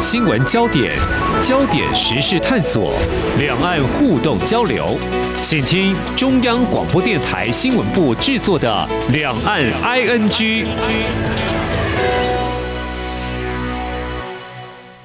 新闻焦点、焦点时事探索、两岸互动交流，请听中央广播电台新闻部制作的《两岸 ING》。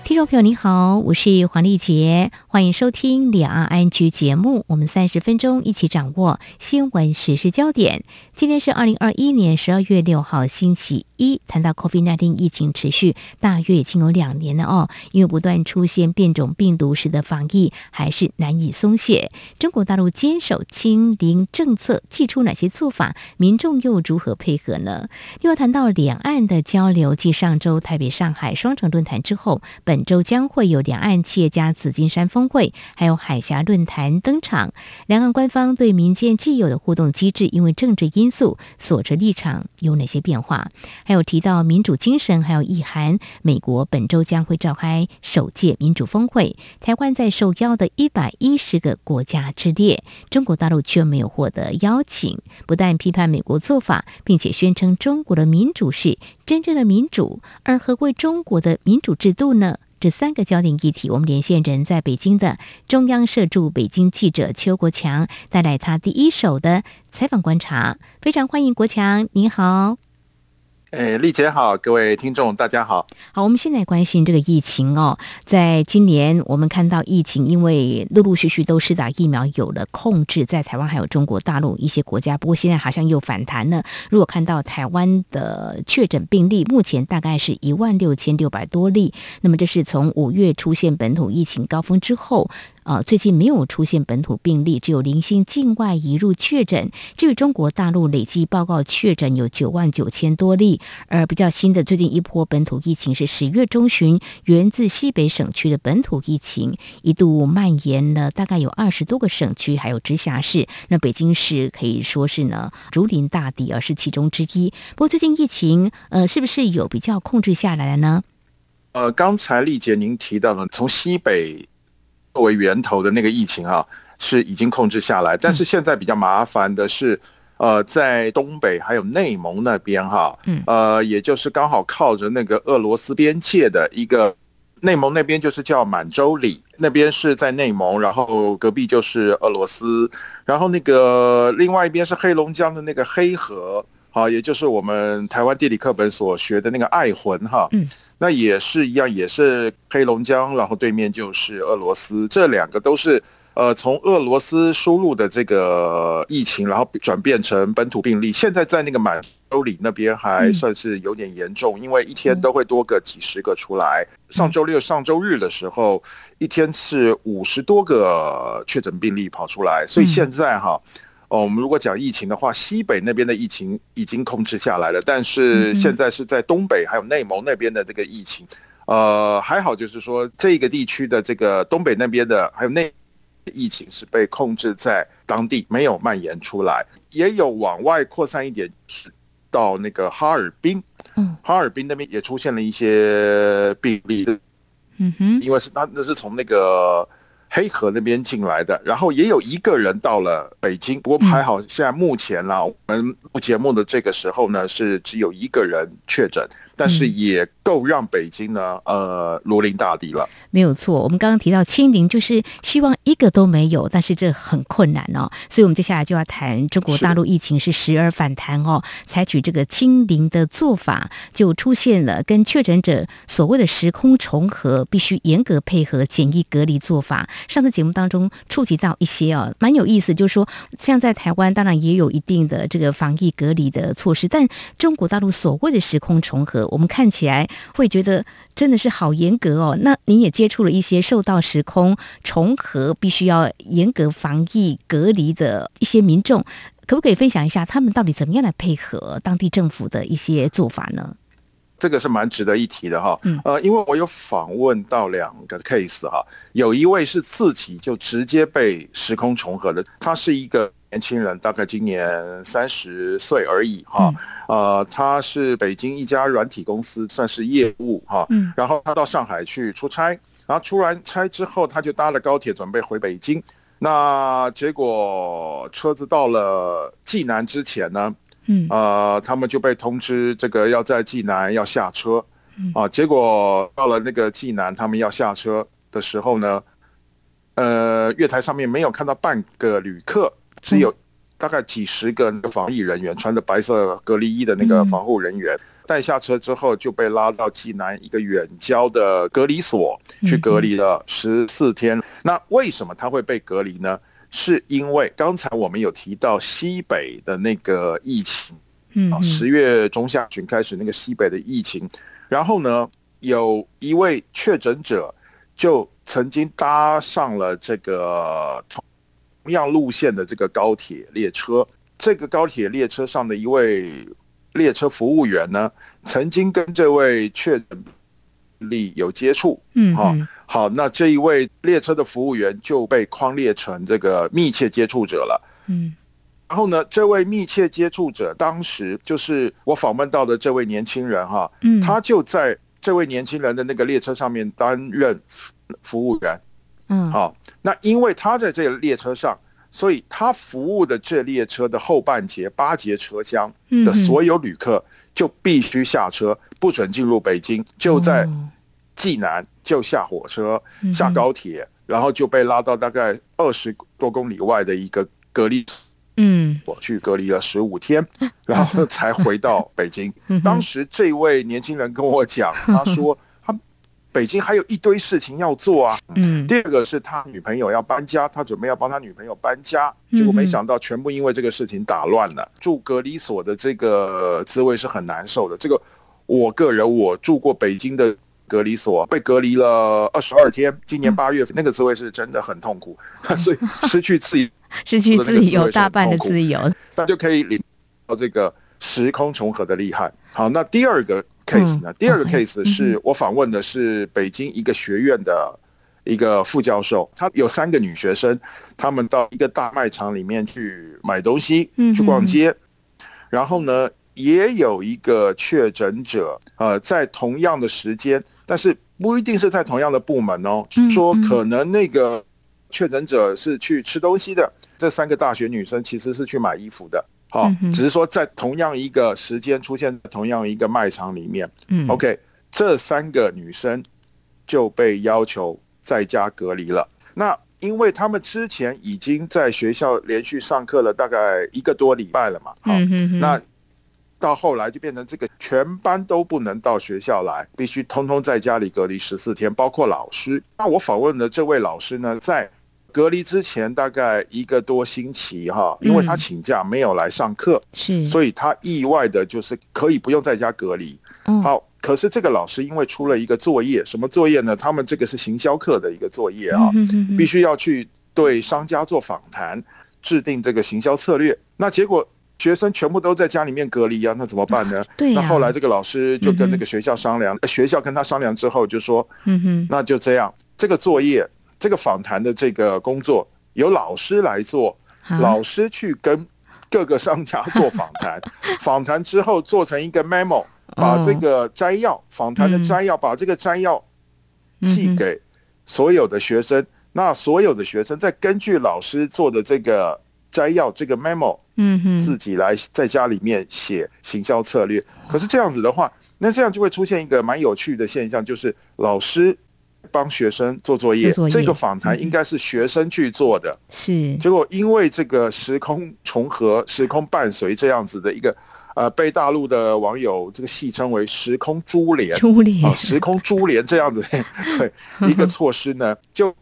听众朋友您好，我是黄丽杰，欢迎收听两岸 ING 节目。我们三十分钟一起掌握新闻时事焦点。今天是二零二一年十二月六号，星期一。谈到 COVID-19 疫情持续大约已经有两年了哦，因为不断出现变种病毒，使得防疫还是难以松懈。中国大陆坚守清零政策，祭出哪些做法？民众又如何配合呢？另外谈到两岸的交流，继上周台北、上海双城论坛之后，本周将会有两岸企业家紫金山峰会，还有海峡论坛登场。两岸官方对民间既有的互动机制，因为政治因素所持立场有哪些变化？还有提到民主精神，还有意涵。美国本周将会召开首届民主峰会，台湾在受邀的一百一十个国家之列，中国大陆却没有获得邀请。不但批判美国做法，并且宣称中国的民主是真正的民主，而何谓中国的民主制度呢？这三个焦点议题，我们连线人在北京的中央社驻北京记者邱国强，带来他第一手的采访观察。非常欢迎国强，你好。诶，丽姐好，各位听众大家好。好，我们现在关心这个疫情哦。在今年，我们看到疫情因为陆陆续续都施打疫苗，有了控制，在台湾还有中国大陆一些国家。不过现在好像又反弹了。如果看到台湾的确诊病例，目前大概是一万六千六百多例。那么这是从五月出现本土疫情高峰之后。啊，最近没有出现本土病例，只有零星境外移入确诊。至于中国大陆累计报告确诊有九万九千多例，而比较新的最近一波本土疫情是十月中旬源自西北省区的本土疫情，一度蔓延了大概有二十多个省区，还有直辖市。那北京市可以说是呢竹林大敌，而是其中之一。不过最近疫情呃是不是有比较控制下来了呢？呃，刚才丽姐您提到的从西北。作为源头的那个疫情啊，是已经控制下来，但是现在比较麻烦的是，呃，在东北还有内蒙那边哈，嗯，呃，也就是刚好靠着那个俄罗斯边界的一个内蒙那边就是叫满洲里，那边是在内蒙，然后隔壁就是俄罗斯，然后那个另外一边是黑龙江的那个黑河。好，也就是我们台湾地理课本所学的那个爱魂哈，嗯，那也是一样，也是黑龙江，然后对面就是俄罗斯，这两个都是呃从俄罗斯输入的这个疫情，然后转变成本土病例。现在在那个满洲里那边还算是有点严重，因为一天都会多个几十个出来。上周六、上周日的时候，一天是五十多个确诊病例跑出来，所以现在哈。哦，我们如果讲疫情的话，西北那边的疫情已经控制下来了，但是现在是在东北还有内蒙那边的这个疫情，呃，还好就是说这个地区的这个东北那边的还有内疫情是被控制在当地，没有蔓延出来，也有往外扩散一点，是到那个哈尔滨，嗯，哈尔滨那边也出现了一些病例，嗯哼，因为是那那是从那个。黑河那边进来的，然后也有一个人到了北京，不过还好，现在目前啦，我们录节目的这个时候呢，是只有一个人确诊，但是也。够让北京呢，呃，如临大敌了。没有错，我们刚刚提到清零，就是希望一个都没有，但是这很困难哦。所以，我们接下来就要谈中国大陆疫情是时而反弹哦，采取这个清零的做法，就出现了跟确诊者所谓的时空重合，必须严格配合检疫隔离做法。上次节目当中触及到一些哦，蛮有意思，就是说，像在台湾，当然也有一定的这个防疫隔离的措施，但中国大陆所谓的时空重合，我们看起来。会觉得真的是好严格哦。那您也接触了一些受到时空重合、必须要严格防疫隔离的一些民众，可不可以分享一下他们到底怎么样来配合当地政府的一些做法呢？这个是蛮值得一提的哈。嗯，呃，因为我有访问到两个 case 哈，有一位是自己就直接被时空重合的，他是一个。年轻人大概今年三十岁而已哈，呃，他是北京一家软体公司，算是业务哈，然后他到上海去出差，然后出完差之后，他就搭了高铁准备回北京，那结果车子到了济南之前呢，嗯，呃，他们就被通知这个要在济南要下车，啊，结果到了那个济南，他们要下车的时候呢，呃，月台上面没有看到半个旅客，只有大概几十个那个防疫人员，穿着白色隔离衣的那个防护人员。带下车之后，就被拉到济南一个远郊的隔离所去隔离了十四天。那为什么他会被隔离呢？是因为刚才我们有提到西北的那个疫情，嗯，十月中下旬开始那个西北的疫情，然后呢，有一位确诊者就曾经搭上了这个同样路线的这个高铁列车，这个高铁列车上的一位。列车服务员呢，曾经跟这位确诊例有接触，嗯，好，好，那这一位列车的服务员就被框列成这个密切接触者了，嗯，然后呢，这位密切接触者当时就是我访问到的这位年轻人哈，嗯，他就在这位年轻人的那个列车上面担任服务员，嗯，好，那因为他在这个列车上。所以他服务的这列车的后半节八节车厢的所有旅客就必须下车，不准进入北京，就在济南就下火车、下高铁，然后就被拉到大概二十多公里外的一个隔离，嗯，我去隔离了十五天，然后才回到北京。当时这位年轻人跟我讲，他说。北京还有一堆事情要做啊。嗯，第二个是他女朋友要搬家，他准备要帮他女朋友搬家，结果没想到全部因为这个事情打乱了。住隔离所的这个滋味是很难受的。这个我个人我住过北京的隔离所，被隔离了二十二天，今年八月份那个滋味是真的很痛苦，所以失去自由，失去自由大半的自由，那就可以领到这个时空重合的厉害。好，那第二个。Case 呢？第二个 case 是我访问的是北京一个学院的一个副教授，他有三个女学生，他们到一个大卖场里面去买东西，去逛街，然后呢，也有一个确诊者，呃，在同样的时间，但是不一定是在同样的部门哦，说可能那个确诊者是去吃东西的，这三个大学女生其实是去买衣服的。好，只是说在同样一个时间出现同样一个卖场里面，嗯，OK，这三个女生就被要求在家隔离了。那因为他们之前已经在学校连续上课了大概一个多礼拜了嘛，好，那到后来就变成这个全班都不能到学校来，必须通通在家里隔离十四天，包括老师。那我访问的这位老师呢，在。隔离之前大概一个多星期哈，因为他请假没有来上课，是，所以他意外的就是可以不用在家隔离。好，可是这个老师因为出了一个作业，什么作业呢？他们这个是行销课的一个作业啊，必须要去对商家做访谈，制定这个行销策略。那结果学生全部都在家里面隔离啊，那怎么办呢？对那后来这个老师就跟那个学校商量，学校跟他商量之后就说，嗯哼，那就这样，这个作业。这个访谈的这个工作由老师来做，老师去跟各个商家做访谈，访谈之后做成一个 memo，把这个摘要访谈的摘要，把这个摘要寄给所有的学生。那所有的学生再根据老师做的这个摘要，这个 memo，嗯哼，自己来在家里面写行销策略。可是这样子的话，那这样就会出现一个蛮有趣的现象，就是老师。帮学生做作业，这个访谈应该是学生去做的，是。结果因为这个时空重合、时空伴随这样子的一个，呃，被大陆的网友这个戏称为“时空珠帘”，珠帘啊，时空珠帘这样子，对一个措施呢，就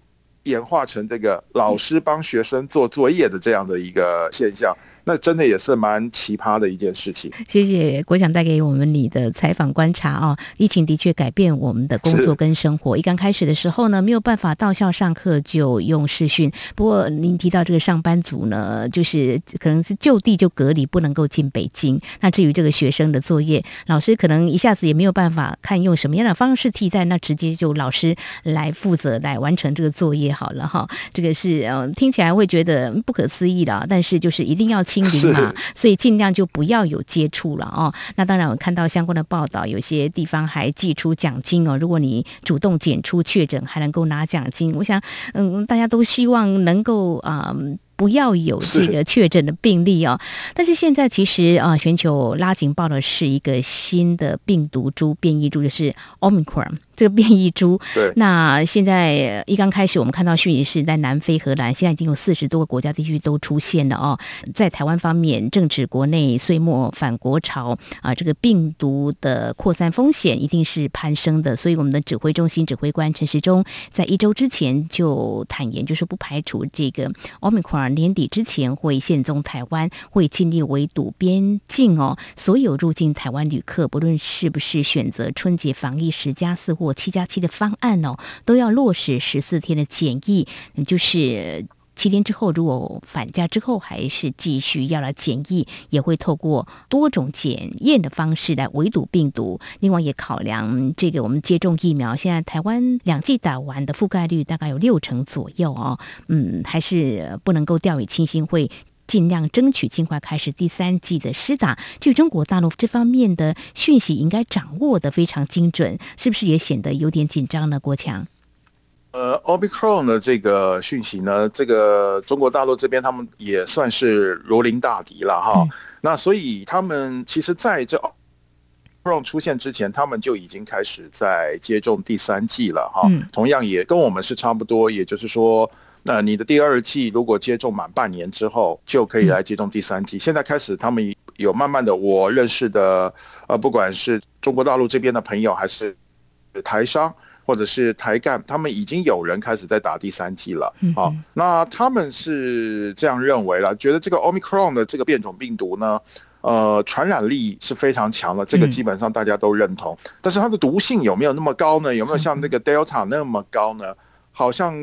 演化成这个老师帮学生做作业的这样的一个现象。那真的也是蛮奇葩的一件事情。谢谢国强带给我们你的采访观察啊！疫情的确改变我们的工作跟生活。一刚开始的时候呢，没有办法到校上课，就用视讯。不过您提到这个上班族呢，就是可能是就地就隔离，不能够进北京。那至于这个学生的作业，老师可能一下子也没有办法看用什么样的方式替代，那直接就老师来负责来完成这个作业好了哈。这个是嗯，听起来会觉得不可思议的，但是就是一定要。清零嘛，所以尽量就不要有接触了哦。那当然，我看到相关的报道，有些地方还寄出奖金哦。如果你主动检出确诊，还能够拿奖金。我想，嗯，大家都希望能够啊不要有这个确诊的病例哦。但是现在其实啊，全球拉警报的是一个新的病毒株变异株，就是 Omicron。这个变异株，对，那现在一刚开始，我们看到讯息是在南非、荷兰，现在已经有四十多个国家地区都出现了哦。在台湾方面，正值国内岁末反国潮啊，这个病毒的扩散风险一定是攀升的。所以，我们的指挥中心指挥官陈时中在一周之前就坦言，就是不排除这个奥密克戎年底之前会现踪台湾，会尽力围堵边境哦。所有入境台湾旅客，不论是不是选择春节防疫十加四。或七加七的方案哦，都要落实十四天的检疫，就是七天之后，如果返家之后还是继续要来检疫，也会透过多种检验的方式来围堵病毒。另外也考量这个我们接种疫苗，现在台湾两剂打完的覆盖率大概有六成左右哦，嗯，还是不能够掉以轻心，会。尽量争取尽快开始第三季的施打。至于中国大陆这方面的讯息，应该掌握的非常精准，是不是也显得有点紧张呢？国强，呃，Omicron 的这个讯息呢，这个中国大陆这边他们也算是如临大敌了哈。那所以他们其实在这 Omicron 出现之前，他们就已经开始在接种第三季了哈。同样也跟我们是差不多，也就是说。那你的第二季如果接种满半年之后，就可以来接种第三季。现在开始，他们有慢慢的，我认识的，呃，不管是中国大陆这边的朋友，还是台商或者是台干，他们已经有人开始在打第三季了。好，那他们是这样认为了，觉得这个 Omicron 的这个变种病毒呢，呃，传染力是非常强的，这个基本上大家都认同。但是它的毒性有没有那么高呢？有没有像那个 Delta 那么高呢？好像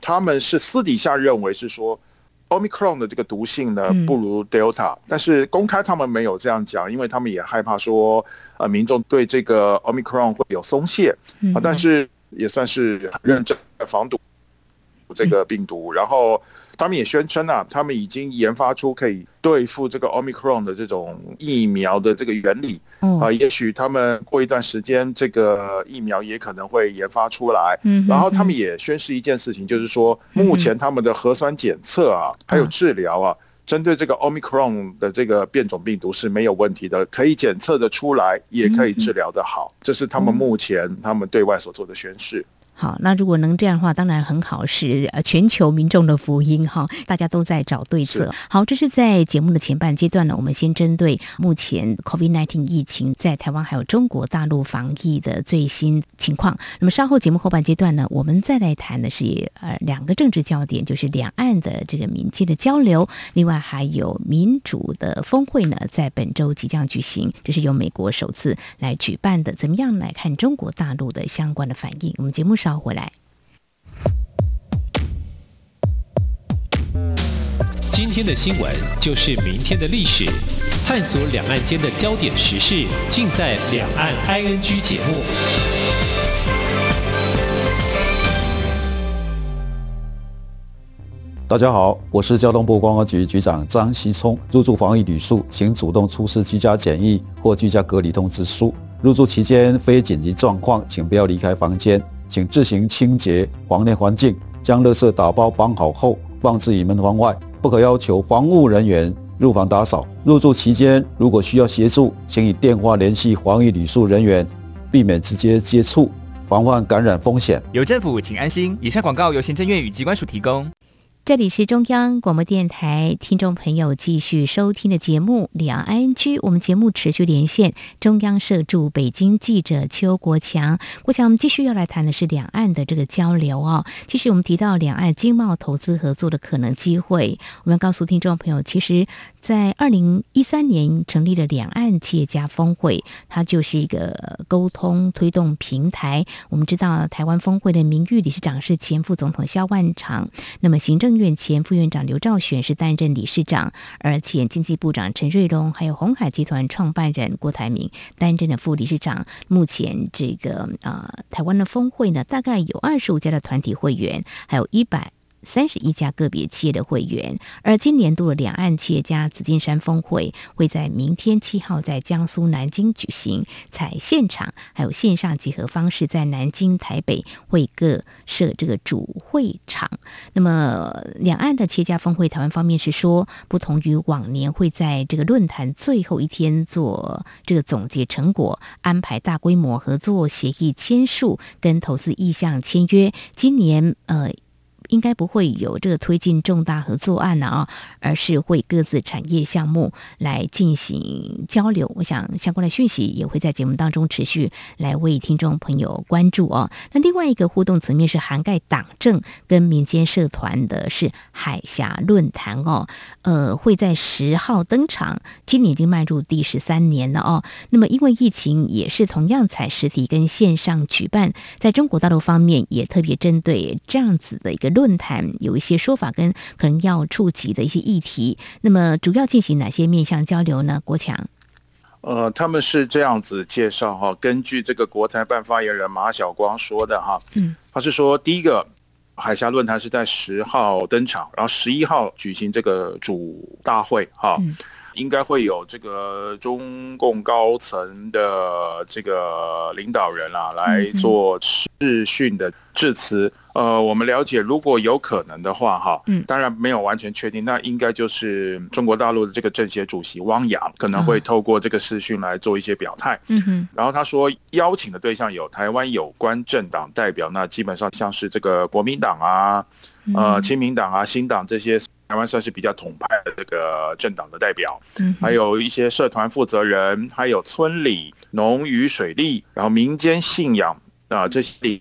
他们是私底下认为是说，omicron 的这个毒性呢不如 delta，但是公开他们没有这样讲，因为他们也害怕说，呃，民众对这个 omicron 会有松懈啊，但是也算是认真防堵这个病毒，然后。他们也宣称啊，他们已经研发出可以对付这个 omicron 的这种疫苗的这个原理。啊，也许他们过一段时间，这个疫苗也可能会研发出来。嗯，然后他们也宣示一件事情，就是说，目前他们的核酸检测啊，还有治疗啊，针对这个 omicron 的这个变种病毒是没有问题的，可以检测的出来，也可以治疗的好。这是他们目前他们对外所做的宣誓。好，那如果能这样的话，当然很好，是呃全球民众的福音哈。大家都在找对策。好，这是在节目的前半阶段呢，我们先针对目前 COVID-19 疫情在台湾还有中国大陆防疫的最新情况。那么稍后节目后半阶段呢，我们再来谈的是呃两个政治焦点，就是两岸的这个民间的交流，另外还有民主的峰会呢，在本周即将举行，这是由美国首次来举办的。怎么样来看中国大陆的相关的反应？我们节目上。回来。今天的新闻就是明天的历史，探索两岸间的焦点时事，尽在《两岸 ING》节目。大家好，我是交通部观光局局长张锡聪。入住防疫旅宿，请主动出示居家检疫或居家隔离通知书。入住期间非紧急状况，请不要离开房间。请自行清洁房内环境，将垃圾打包绑好后放置于门房外，不可要求房务人员入房打扫。入住期间，如果需要协助，请以电话联系防疫旅宿人员，避免直接接触，防范感染风险。有政府，请安心。以上广告由行政院与机关署提供。这里是中央广播电台听众朋友继续收听的节目《两岸 N G》，我们节目持续连线中央社驻北京记者邱国强。国强，我们继续要来谈的是两岸的这个交流哦。其实我们提到两岸经贸投资合作的可能机会，我们要告诉听众朋友，其实。在二零一三年成立了两岸企业家峰会，它就是一个沟通推动平台。我们知道，台湾峰会的名誉理事长是前副总统萧万长，那么行政院前副院长刘兆玄是担任理事长，而前经济部长陈瑞龙还有红海集团创办人郭台铭担任的副理事长。目前这个呃台湾的峰会呢，大概有二十五家的团体会员，还有一百。三十一家个别企业的会员，而今年度的两岸企业家紫金山峰会会在明天七号在江苏南京举行，采现场还有线上集合方式，在南京、台北会各设这个主会场。那么，两岸的企业家峰会，台湾方面是说，不同于往年会在这个论坛最后一天做这个总结成果，安排大规模合作协议签署跟投资意向签约。今年，呃。应该不会有这个推进重大合作案了啊，而是会各自产业项目来进行交流。我想相关的讯息也会在节目当中持续来为听众朋友关注哦。那另外一个互动层面是涵盖党政跟民间社团的是海峡论坛哦，呃，会在十号登场，今年已经迈入第十三年了哦。那么因为疫情也是同样采实体跟线上举办，在中国大陆方面也特别针对这样子的一个。论坛有一些说法跟可能要触及的一些议题，那么主要进行哪些面向交流呢？国强，呃，他们是这样子介绍哈，根据这个国台办发言人马晓光说的哈，嗯，他是说第一个海峡论坛是在十号登场，然后十一号举行这个主大会哈。应该会有这个中共高层的这个领导人啊来做视讯的致辞。呃，我们了解，如果有可能的话，哈，嗯，当然没有完全确定，那应该就是中国大陆的这个政协主席汪洋可能会透过这个视讯来做一些表态。嗯哼，然后他说邀请的对象有台湾有关政党代表，那基本上像是这个国民党啊、呃，亲民党啊、新党这些。台湾算是比较统派的这个政党的代表，嗯，还有一些社团负责人，还有村里、农渔水利，然后民间信仰啊这些领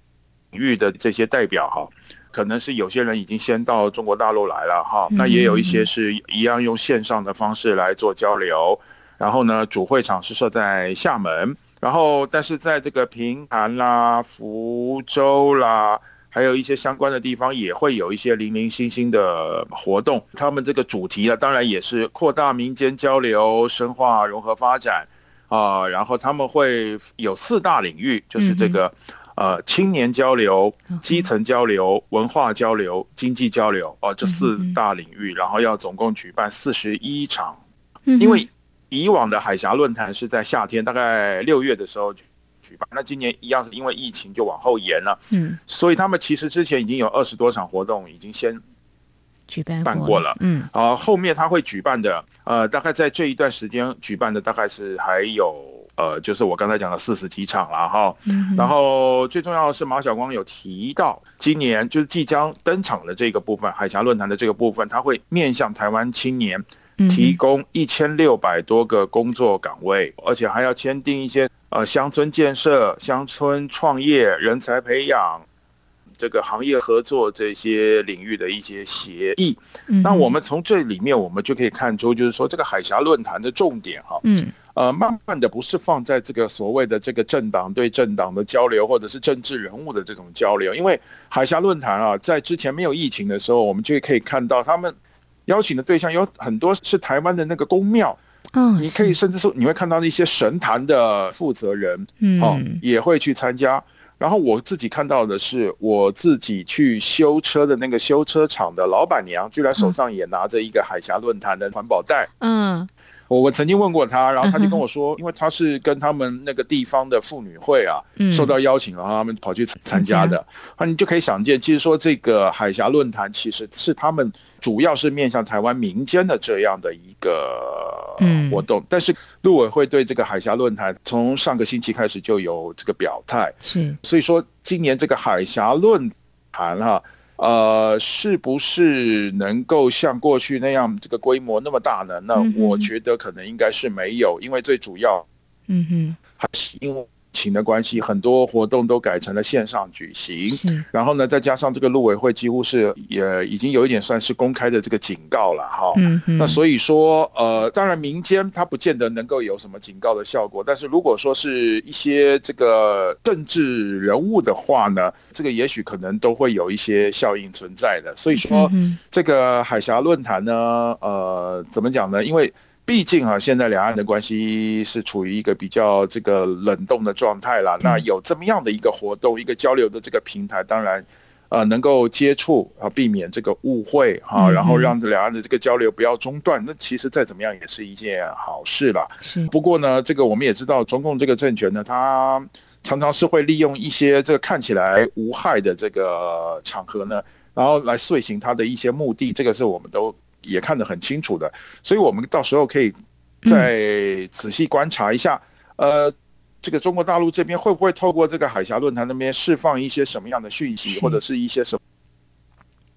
域的这些代表哈，可能是有些人已经先到中国大陆来了哈，那也有一些是一样用线上的方式来做交流，然后呢，主会场是设在厦门，然后但是在这个平潭啦、福州啦。还有一些相关的地方也会有一些零零星星的活动，他们这个主题呢，当然也是扩大民间交流、深化融合发展啊。然后他们会有四大领域，就是这个呃青年交流、基层交流、文化交流、经济交流哦，这四大领域。然后要总共举办四十一场，因为以往的海峡论坛是在夏天，大概六月的时候。举办那今年一样是因为疫情就往后延了，嗯，所以他们其实之前已经有二十多场活动已经先举办办过了，嗯，啊，后面他会举办的，呃，大概在这一段时间举办的大概是还有呃，就是我刚才讲的四十几场了哈，然后最重要的是马晓光有提到，今年就是即将登场的这个部分，海峡论坛的这个部分，他会面向台湾青年提供一千六百多个工作岗位，而且还要签订一些。呃，乡村建设、乡村创业、人才培养，这个行业合作这些领域的一些协议。那我们从这里面，我们就可以看出，就是说这个海峡论坛的重点哈，嗯，呃，慢慢的不是放在这个所谓的这个政党对政党的交流，或者是政治人物的这种交流。因为海峡论坛啊，在之前没有疫情的时候，我们就可以看到他们邀请的对象有很多是台湾的那个公庙。嗯，你可以甚至说你会看到那些神坛的负责人，嗯，也会去参加。然后我自己看到的是，我自己去修车的那个修车厂的老板娘，居然手上也拿着一个海峡论坛的环保袋。嗯。我我曾经问过他，然后他就跟我说，因为他是跟他们那个地方的妇女会啊，受到邀请，然后他们跑去参加的。那你就可以想见，其实说这个海峡论坛其实是他们主要是面向台湾民间的这样的一个活动。但是陆委会对这个海峡论坛从上个星期开始就有这个表态，是所以说今年这个海峡论坛哈。呃，是不是能够像过去那样这个规模那么大呢？那我觉得可能应该是没有，因为最主要，嗯哼，还是因为。情的关系，很多活动都改成了线上举行。然后呢，再加上这个陆委会几乎是也已经有一点算是公开的这个警告了哈。那所以说，呃，当然民间它不见得能够有什么警告的效果，但是如果说是一些这个政治人物的话呢，这个也许可能都会有一些效应存在的。所以说，这个海峡论坛呢，呃，怎么讲呢？因为毕竟啊，现在两岸的关系是处于一个比较这个冷冻的状态啦。那有这么样的一个活动，一个交流的这个平台，当然，呃能够接触啊，避免这个误会哈，然后让两岸的这个交流不要中断，那其实再怎么样也是一件好事了。是，不过呢，这个我们也知道，中共这个政权呢，它常常是会利用一些这个看起来无害的这个场合呢，然后来遂行它的一些目的，这个是我们都也看得很清楚的，所以我们到时候可以再仔细观察一下，呃。这个中国大陆这边会不会透过这个海峡论坛那边释放一些什么样的讯息，或者是一些什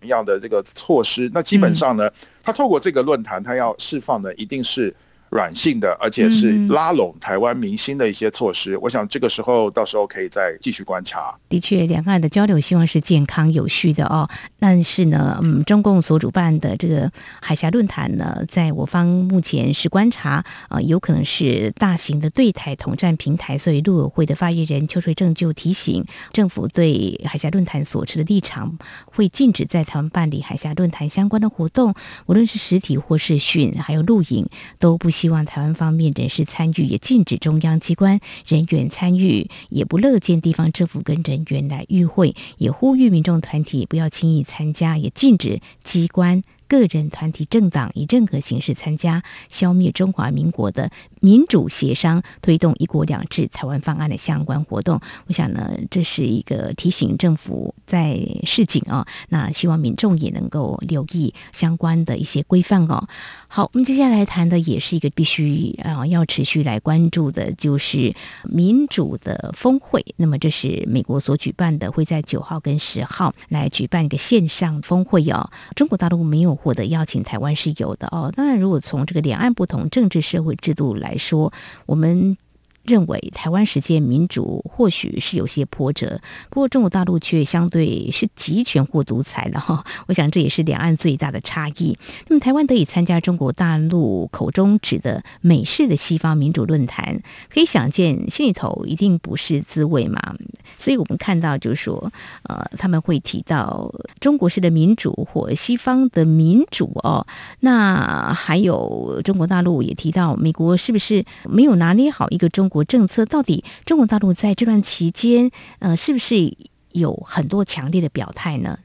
么样的这个措施？那基本上呢，他透过这个论坛，他要释放的一定是。软性的，而且是拉拢台湾明星的一些措施。我想这个时候，到时候可以再继续观察。的确，两岸的交流希望是健康有序的哦。但是呢，嗯，中共所主办的这个海峡论坛呢，在我方目前是观察啊，有可能是大型的对台统战平台。所以，陆委会的发言人邱垂正就提醒，政府对海峡论坛所持的立场，会禁止在台湾办理海峡论坛相关的活动，无论是实体或是讯，还有录影，都不希望台湾方面人士参与，也禁止中央机关人员参与，也不乐见地方政府跟人员来与会，也呼吁民众团体不要轻易参加，也禁止机关。个人、团体、政党以任何形式参加消灭中华民国的民主协商、推动一国两制台湾方案的相关活动，我想呢，这是一个提醒政府在示警啊。那希望民众也能够留意相关的一些规范哦。好，我们接下来谈的也是一个必须啊要持续来关注的，就是民主的峰会。那么这是美国所举办的，会在九号跟十号来举办一个线上峰会哦。中国大陆没有。获得邀请，台湾是有的哦。当然，如果从这个两岸不同政治社会制度来说，我们。认为台湾实践民主或许是有些波折，不过中国大陆却相对是集权或独裁了哈。我想这也是两岸最大的差异。那么台湾得以参加中国大陆口中指的美式的西方民主论坛，可以想见心里头一定不是滋味嘛。所以我们看到就是说，呃，他们会提到中国式的民主或西方的民主哦。那还有中国大陆也提到，美国是不是没有拿捏好一个中？国政策到底，中国大陆在这段期间，呃，是不是有很多强烈的表态呢？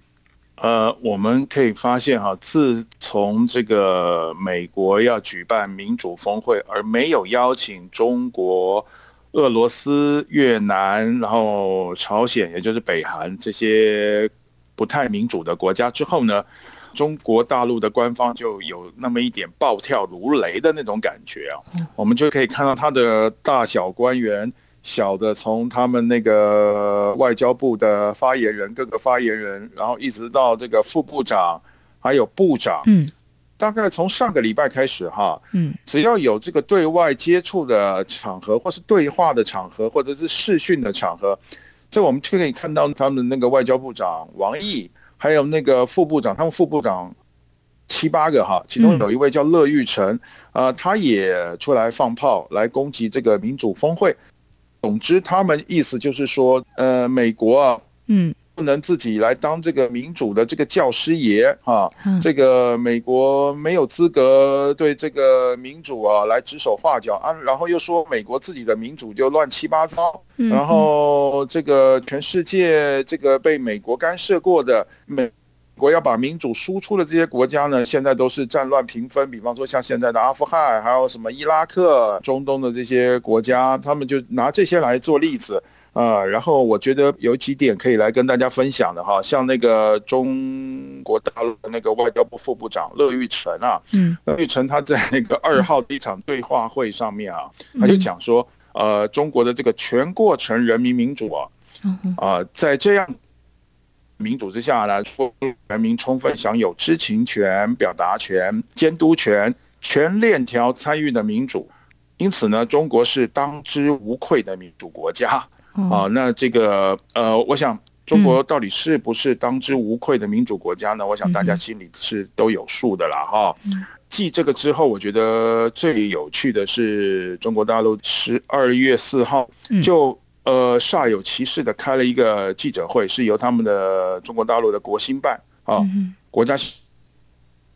呃，我们可以发现哈，自从这个美国要举办民主峰会，而没有邀请中国、俄罗斯、越南，然后朝鲜，也就是北韩这些不太民主的国家之后呢？中国大陆的官方就有那么一点暴跳如雷的那种感觉啊，我们就可以看到他的大小官员，小的从他们那个外交部的发言人，各个发言人，然后一直到这个副部长，还有部长，嗯，大概从上个礼拜开始哈，嗯，只要有这个对外接触的场合，或是对话的场合，或者是视讯的场合，这我们就可以看到他们那个外交部长王毅。还有那个副部长，他们副部长七八个哈，其中有一位叫乐玉成，呃，他也出来放炮来攻击这个民主峰会。总之，他们意思就是说，呃，美国啊，嗯。不能自己来当这个民主的这个教师爷啊！这个美国没有资格对这个民主啊来指手画脚啊！然后又说美国自己的民主就乱七八糟，然后这个全世界这个被美国干涉过的美国要把民主输出的这些国家呢，现在都是战乱频纷。比方说像现在的阿富汗，还有什么伊拉克、中东的这些国家，他们就拿这些来做例子。啊，然后我觉得有几点可以来跟大家分享的哈，像那个中国大陆的那个外交部副部长乐玉成啊，嗯，乐玉成他在那个二号的一场对话会上面啊，他就讲说，呃，中国的这个全过程人民民主啊，啊，在这样民主之下呢，人民充分享有知情权、表达权、监督权、全链条参与的民主，因此呢，中国是当之无愧的民主国家。啊，那这个呃，我想中国到底是不是当之无愧的民主国家呢？我想大家心里是都有数的啦，哈。继这个之后，我觉得最有趣的是中国大陆十二月四号就呃煞有其事的开了一个记者会，是由他们的中国大陆的国新办啊，国家新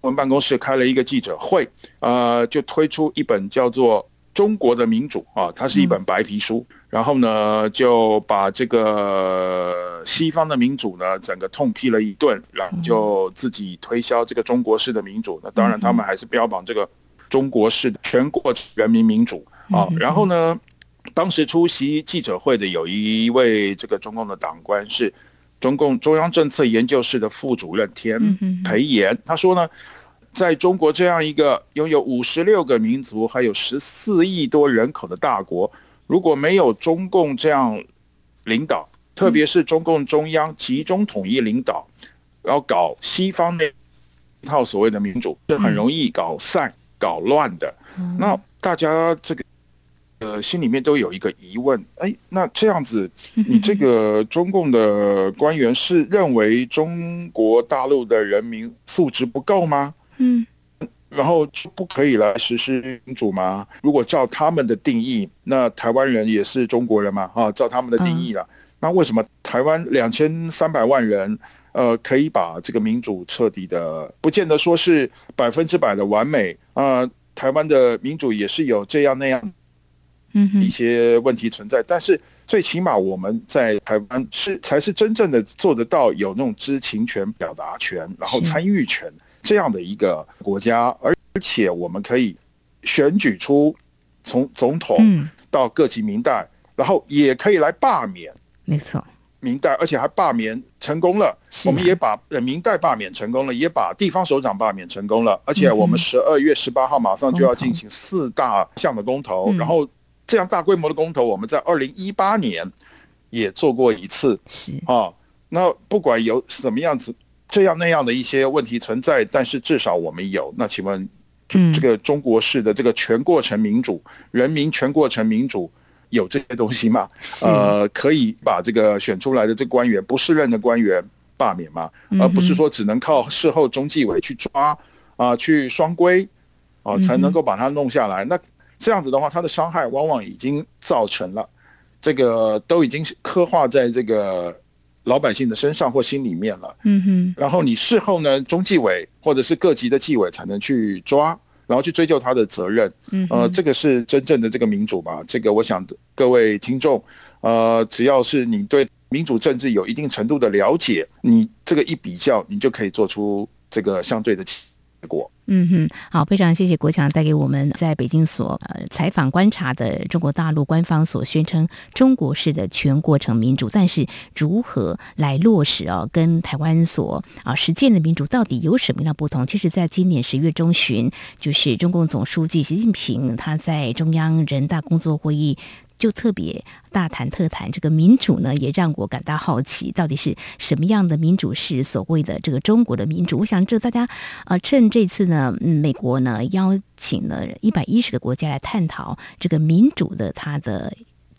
闻办公室开了一个记者会，呃，就推出一本叫做《中国的民主》啊，它是一本白皮书。然后呢就把这个西方的民主呢整个痛批了一顿，然后就自己推销这个中国式的民主。那当然他们还是标榜这个中国式的全国人民民主啊。然后呢，当时出席记者会的有一位这个中共的党官是中共中央政策研究室的副主任田培炎，他说呢。在中国这样一个拥有五十六个民族、还有十四亿多人口的大国，如果没有中共这样领导，特别是中共中央集中统一领导，然后搞西方那套所谓的民主，是很容易搞散、搞乱的。那大家这个呃心里面都有一个疑问：哎，那这样子，你这个中共的官员是认为中国大陆的人民素质不够吗？嗯，然后就不可以来实施民主吗？如果照他们的定义，那台湾人也是中国人嘛？啊，照他们的定义了，那为什么台湾两千三百万人，呃，可以把这个民主彻底的，不见得说是百分之百的完美啊？台湾的民主也是有这样那样，嗯，一些问题存在，但是最起码我们在台湾是才是真正的做得到有那种知情权、表达权，然后参与权。这样的一个国家，而且我们可以选举出从总统到各级民代，然后也可以来罢免，没错，民代，而且还罢免成功了。我们也把民代罢免成功了，也把地方首长罢免成功了。而且我们十二月十八号马上就要进行四大项的公投，然后这样大规模的公投，我们在二零一八年也做过一次，是啊。那不管有什么样子。这样那样的一些问题存在，但是至少我们有。那请问，这个中国式的这个全过程民主，人民全过程民主有这些东西吗？呃，可以把这个选出来的这官员不适任的官员罢免吗？而不是说只能靠事后中纪委去抓啊，去双规啊，才能够把它弄下来。那这样子的话，它的伤害往往已经造成了，这个都已经刻画在这个。老百姓的身上或心里面了，嗯哼，然后你事后呢，中纪委或者是各级的纪委才能去抓，然后去追究他的责任，嗯，呃，这个是真正的这个民主吧？这个我想各位听众，呃，只要是你对民主政治有一定程度的了解，你这个一比较，你就可以做出这个相对的结国。嗯哼，好，非常谢谢国强带给我们在北京所呃采访观察的中国大陆官方所宣称中国式的全过程民主，但是如何来落实啊？跟台湾所啊实践的民主到底有什么样的不同？其实，在今年十月中旬，就是中共总书记习近平他在中央人大工作会议。就特别大谈特谈这个民主呢，也让我感到好奇，到底是什么样的民主是所谓的这个中国的民主？我想这大家呃，趁这次呢，嗯美国呢邀请了一百一十个国家来探讨这个民主的它的。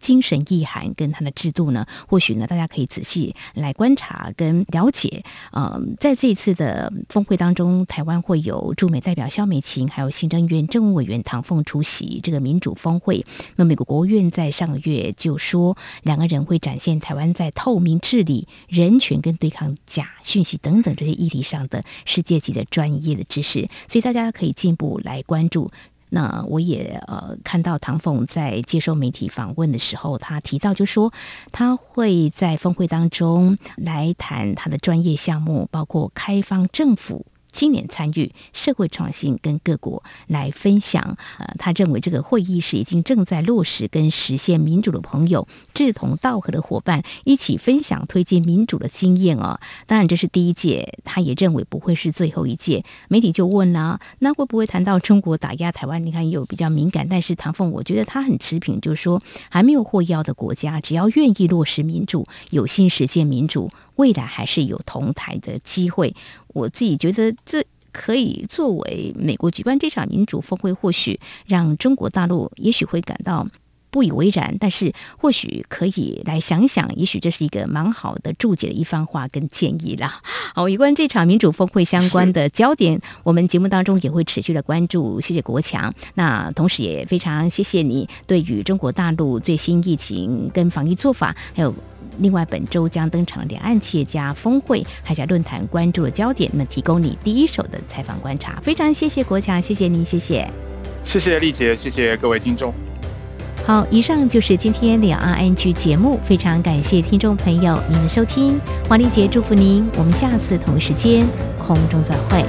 精神意涵跟它的制度呢，或许呢，大家可以仔细来观察跟了解。嗯，在这一次的峰会当中，台湾会有驻美代表肖美琴，还有行政院政务委员唐凤出席这个民主峰会。那美国国务院在上个月就说，两个人会展现台湾在透明治理、人权跟对抗假讯息等等这些议题上的世界级的专业的知识，所以大家可以进一步来关注。那我也呃看到唐凤在接受媒体访问的时候，他提到就说他会在峰会当中来谈他的专业项目，包括开放政府。青年参与社会创新，跟各国来分享。呃，他认为这个会议是已经正在落实跟实现民主的朋友，志同道合的伙伴一起分享推进民主的经验哦。当然这是第一届，他也认为不会是最后一届。媒体就问了，那会不会谈到中国打压台湾？你看有比较敏感，但是唐凤我觉得他很持平，就是说还没有获邀的国家，只要愿意落实民主，有心实现民主。未来还是有同台的机会，我自己觉得这可以作为美国举办这场民主峰会，或许让中国大陆也许会感到。不以为然，但是或许可以来想想，也许这是一个蛮好的注解的一番话跟建议啦。好，有关这场民主峰会相关的焦点，我们节目当中也会持续的关注。谢谢国强，那同时也非常谢谢你对于中国大陆最新疫情跟防疫做法，还有另外本周将登场两岸企业家峰会海峡论坛关注的焦点，那提供你第一手的采访观察。非常谢谢国强，谢谢您，谢谢，谢谢丽姐，谢谢各位听众。好，以上就是今天的 RNG 节目，非常感谢听众朋友您的收听，黄丽杰祝福您，我们下次同一时间空中再会。